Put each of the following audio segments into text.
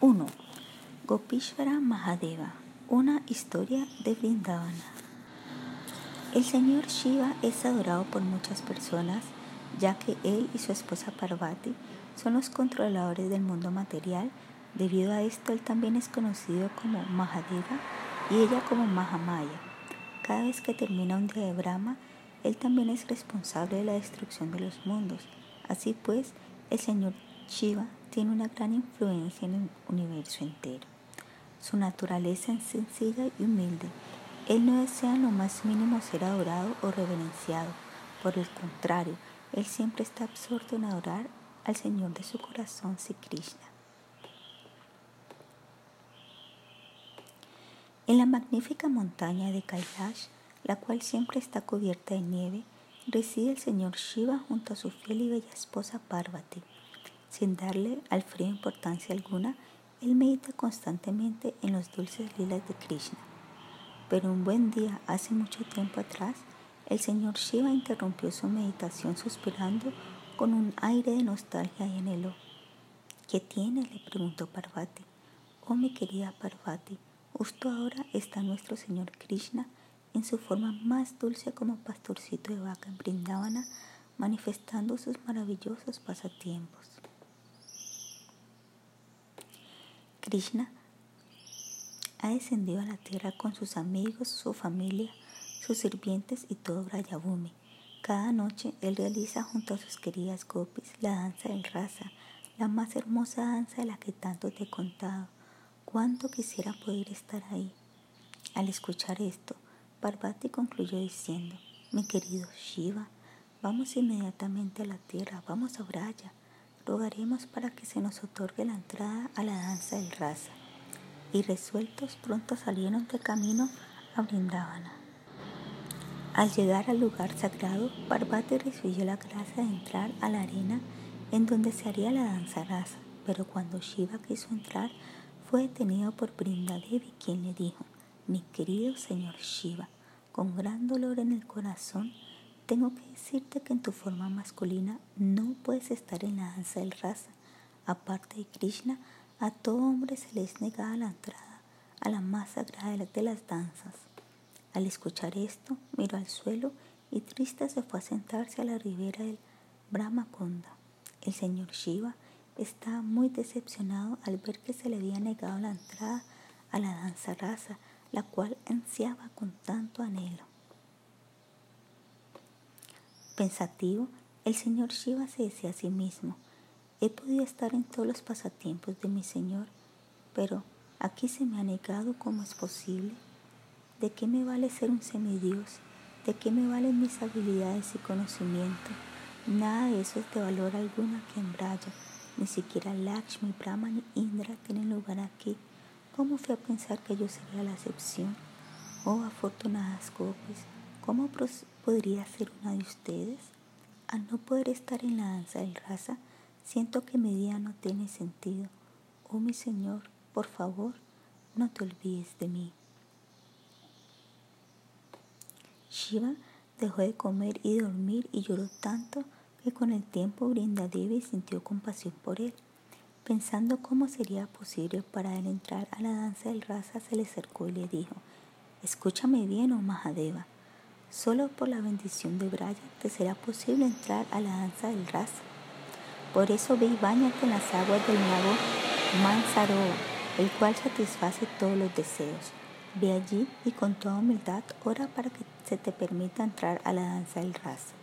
1. Gopishvara Mahadeva, una historia de Vrindavana. El señor Shiva es adorado por muchas personas, ya que él y su esposa Parvati son los controladores del mundo material. Debido a esto, él también es conocido como Mahadeva y ella como Mahamaya. Cada vez que termina un día de Brahma, él también es responsable de la destrucción de los mundos. Así pues, el señor Shiva tiene una gran influencia en el universo entero. Su naturaleza es sencilla y humilde. Él no desea lo más mínimo ser adorado o reverenciado. Por el contrario, él siempre está absorto en adorar al Señor de su corazón, Sri Krishna. En la magnífica montaña de Kailash, la cual siempre está cubierta de nieve, reside el señor Shiva junto a su fiel y bella esposa Parvati. Sin darle al frío importancia alguna, él medita constantemente en los dulces lilas de Krishna. Pero un buen día, hace mucho tiempo atrás, el señor Shiva interrumpió su meditación suspirando con un aire de nostalgia y anhelo. ¿Qué tiene? le preguntó Parvati. Oh mi querida Parvati, justo ahora está nuestro señor Krishna en su forma más dulce como pastorcito de vaca en Brindavana, manifestando sus maravillosos pasatiempos. Krishna ha descendido a la tierra con sus amigos, su familia, sus sirvientes y todo Brayabhumi. Cada noche él realiza junto a sus queridas gopis la danza del raza, la más hermosa danza de la que tanto te he contado. Cuánto quisiera poder estar ahí. Al escuchar esto, Parvati concluyó diciendo, mi querido Shiva, vamos inmediatamente a la tierra, vamos a Braya rogaremos para que se nos otorgue la entrada a la danza del raza. Y resueltos pronto salieron de camino a Brindavana. Al llegar al lugar sagrado, Parvati recibió la gracia de entrar a la arena en donde se haría la danza rasa, pero cuando Shiva quiso entrar, fue detenido por Brindadevi, quien le dijo, mi querido señor Shiva, con gran dolor en el corazón, tengo que decirte que en tu forma masculina no puedes estar en la danza del rasa. Aparte de Krishna, a todo hombre se le es negada la entrada a la más sagrada de las danzas. Al escuchar esto, miró al suelo y triste se fue a sentarse a la ribera del Brahmakonda. El señor Shiva estaba muy decepcionado al ver que se le había negado la entrada a la danza rasa, la cual ansiaba con tanto anhelo. Pensativo, el señor Shiva se decía a sí mismo, he podido estar en todos los pasatiempos de mi señor, pero aquí se me ha negado cómo es posible. ¿De qué me vale ser un semidios? ¿De qué me valen mis habilidades y conocimiento? Nada de eso es de valor alguno aquí en Braya. Ni siquiera Lakshmi, Brahma ni Indra tienen lugar aquí. ¿Cómo fui a pensar que yo sería la excepción? Oh, afortunadas gopis, ¿Cómo podría ser una de ustedes? Al no poder estar en la danza del raza, siento que mi día no tiene sentido. Oh mi Señor, por favor, no te olvides de mí. Shiva dejó de comer y dormir y lloró tanto que con el tiempo Brindadevi sintió compasión por él. Pensando cómo sería posible para él entrar a la danza del raza, se le acercó y le dijo, Escúchame bien, oh Mahadeva. Solo por la bendición de Braya te será posible entrar a la danza del raza. Por eso ve y bañate en las aguas del lago Mansaroa, el cual satisface todos los deseos. Ve allí y con toda humildad ora para que se te permita entrar a la danza del raza.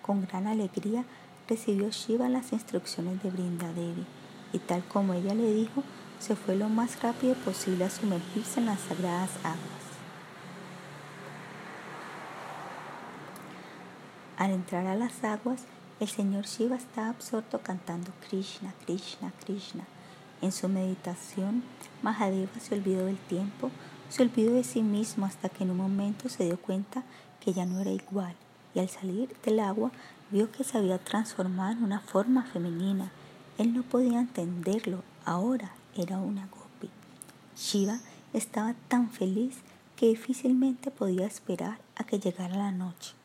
Con gran alegría recibió Shiva las instrucciones de Brindadevi y tal como ella le dijo, se fue lo más rápido posible a sumergirse en las sagradas aguas. Al entrar a las aguas, el señor Shiva estaba absorto cantando Krishna, Krishna, Krishna. En su meditación, Mahadeva se olvidó del tiempo, se olvidó de sí mismo hasta que en un momento se dio cuenta que ya no era igual y al salir del agua vio que se había transformado en una forma femenina. Él no podía entenderlo, ahora era una gopi. Shiva estaba tan feliz que difícilmente podía esperar a que llegara la noche.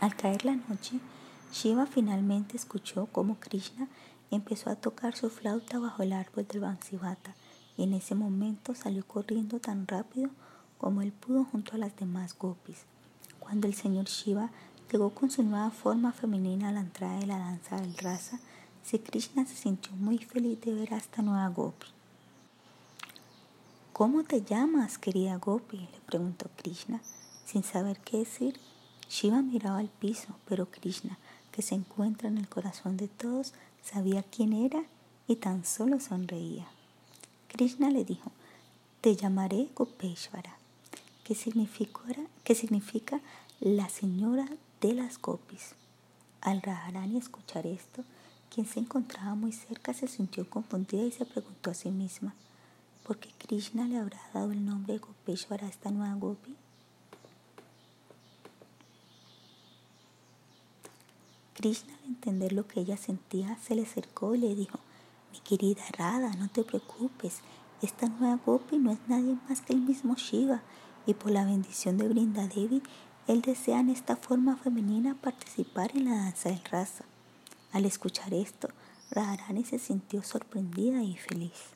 Al caer la noche, Shiva finalmente escuchó cómo Krishna empezó a tocar su flauta bajo el árbol del Bansivata en ese momento salió corriendo tan rápido como él pudo junto a las demás gopis. Cuando el señor Shiva llegó con su nueva forma femenina a la entrada de la danza del rasa, Sri Krishna se sintió muy feliz de ver a esta nueva gopi. ¿Cómo te llamas, querida gopi? le preguntó Krishna. Sin saber qué decir, Shiva miraba al piso, pero Krishna, que se encuentra en el corazón de todos, sabía quién era y tan solo sonreía. Krishna le dijo, te llamaré Gopeshvara, que significa, la señora de las gopis. Al Radharani escuchar esto, quien se encontraba muy cerca se sintió confundida y se preguntó a sí misma, ¿por qué Krishna le habrá dado el nombre de Gopeshvara a esta nueva gopi? Krishna, al entender lo que ella sentía, se le acercó y le dijo, mi querida Radha, no te preocupes, esta nueva gopi no es nadie más que el mismo Shiva, y por la bendición de Brinda Devi, él desea en esta forma femenina participar en la danza del rasa. Al escuchar esto, Radharani se sintió sorprendida y feliz.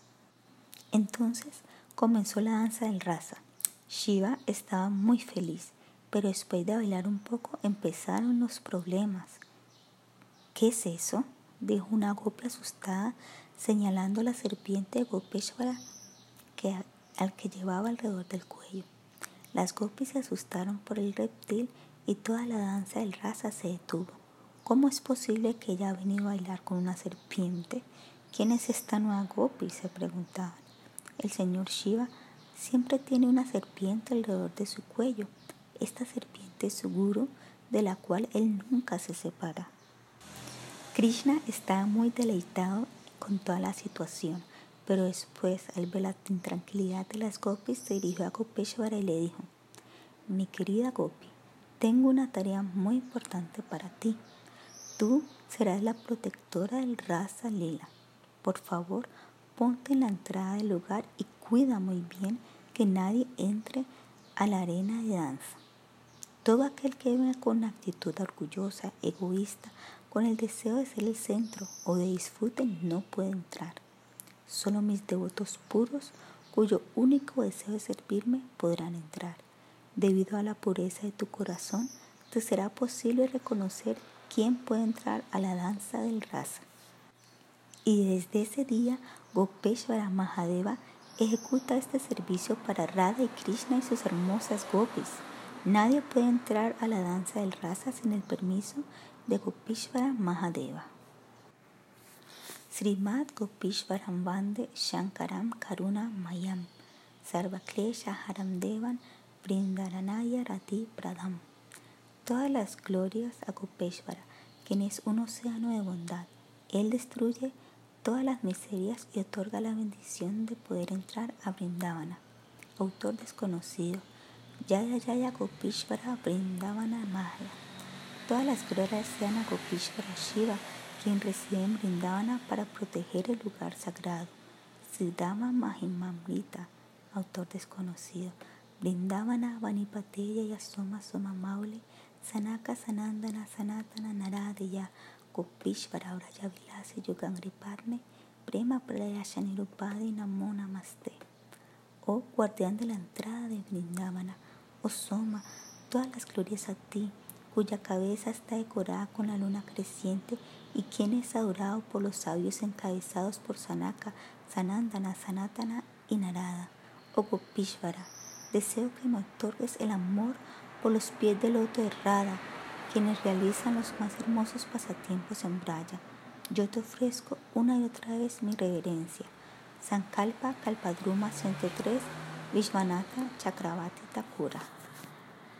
Entonces comenzó la danza del rasa. Shiva estaba muy feliz, pero después de bailar un poco empezaron los problemas. ¿Qué es eso? dijo una gopi asustada, señalando la serpiente de Gopeshwara que, al que llevaba alrededor del cuello. Las gopis se asustaron por el reptil y toda la danza del rasa se detuvo. ¿Cómo es posible que ella ha venido a bailar con una serpiente? ¿Quién es esta nueva gopi? se preguntaban. El señor Shiva siempre tiene una serpiente alrededor de su cuello. Esta serpiente es su guru, de la cual él nunca se separa. Krishna estaba muy deleitado con toda la situación, pero después, al ver la intranquilidad de las gopis, se dirigió a Gopeshwara y le dijo, mi querida gopi, tengo una tarea muy importante para ti. Tú serás la protectora del Rasa Lila. Por favor, ponte en la entrada del lugar y cuida muy bien que nadie entre a la arena de danza. Todo aquel que venga con actitud orgullosa, egoísta, con el deseo de ser el centro o de disfrute no puede entrar. Solo mis devotos puros, cuyo único deseo es servirme, podrán entrar. Debido a la pureza de tu corazón, te será posible reconocer quién puede entrar a la danza del rasa. Y desde ese día, Gopeshwara Mahadeva ejecuta este servicio para Radha y Krishna y sus hermosas gopis. Nadie puede entrar a la danza del rasa sin el permiso de Gopishvara Mahadeva. Srimad Gopishvaram Vande Shankaram Karuna Mayam Sarvaklesha Haram Devan Brindaranaya Rati Pradam. Todas las glorias a Gopeshvara, quien es un océano de bondad. Él destruye todas las miserias y otorga la bendición de poder entrar a Brindavana. Autor desconocido. Yaya Yaya Gopishvara Brindavana Maya. Todas las glorias sean a Gopishvara Shiva, quien reside en Brindavana para proteger el lugar sagrado. Siddhama Mahimamrita, autor desconocido. Brindavana Vanipateya Yasoma Soma Maule, Sanaka Sanandana Sanatana Naradeya, Gopishvara Vraya Vilase Yugangripatne, Prema Prayashanirupadi Namo Namaste. Oh guardián de la entrada de Brindavana, oh Soma, todas las glorias a ti cuya cabeza está decorada con la luna creciente y quien es adorado por los sabios encabezados por Sanaka, Sanandana, Sanatana y Narada, o Gopishvara. Deseo que me otorgues el amor por los pies del loto de Radha, quienes realizan los más hermosos pasatiempos en Braya. Yo te ofrezco una y otra vez mi reverencia. Sankalpa Kalpadruma 103 Vishwanatha Chakravati Thakura.